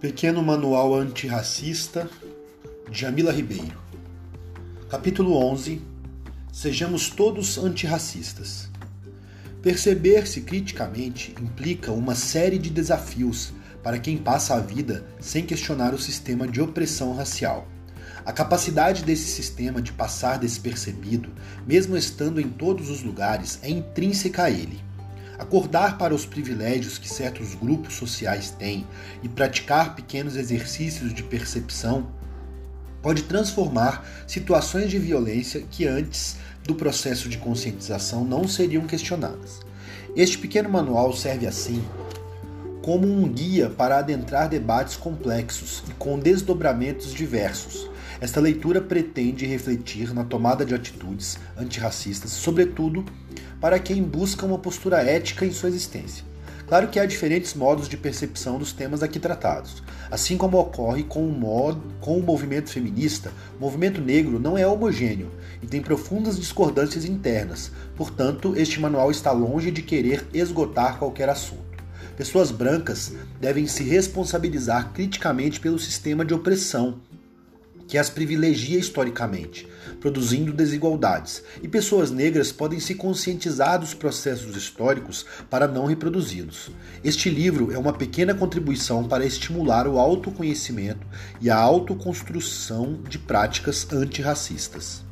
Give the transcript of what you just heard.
Pequeno Manual Antirracista, Jamila Ribeiro. Capítulo 11 Sejamos todos antirracistas. Perceber-se criticamente implica uma série de desafios para quem passa a vida sem questionar o sistema de opressão racial. A capacidade desse sistema de passar despercebido, mesmo estando em todos os lugares, é intrínseca a ele. Acordar para os privilégios que certos grupos sociais têm e praticar pequenos exercícios de percepção pode transformar situações de violência que antes do processo de conscientização não seriam questionadas. Este pequeno manual serve assim como um guia para adentrar debates complexos e com desdobramentos diversos. Esta leitura pretende refletir na tomada de atitudes antirracistas, sobretudo para quem busca uma postura ética em sua existência. Claro que há diferentes modos de percepção dos temas aqui tratados. Assim como ocorre com o, modo, com o movimento feminista, o movimento negro não é homogêneo e tem profundas discordâncias internas, portanto, este manual está longe de querer esgotar qualquer assunto. Pessoas brancas devem se responsabilizar criticamente pelo sistema de opressão que as privilegia historicamente, produzindo desigualdades, e pessoas negras podem se conscientizar dos processos históricos para não reproduzi-los. Este livro é uma pequena contribuição para estimular o autoconhecimento e a autoconstrução de práticas antirracistas.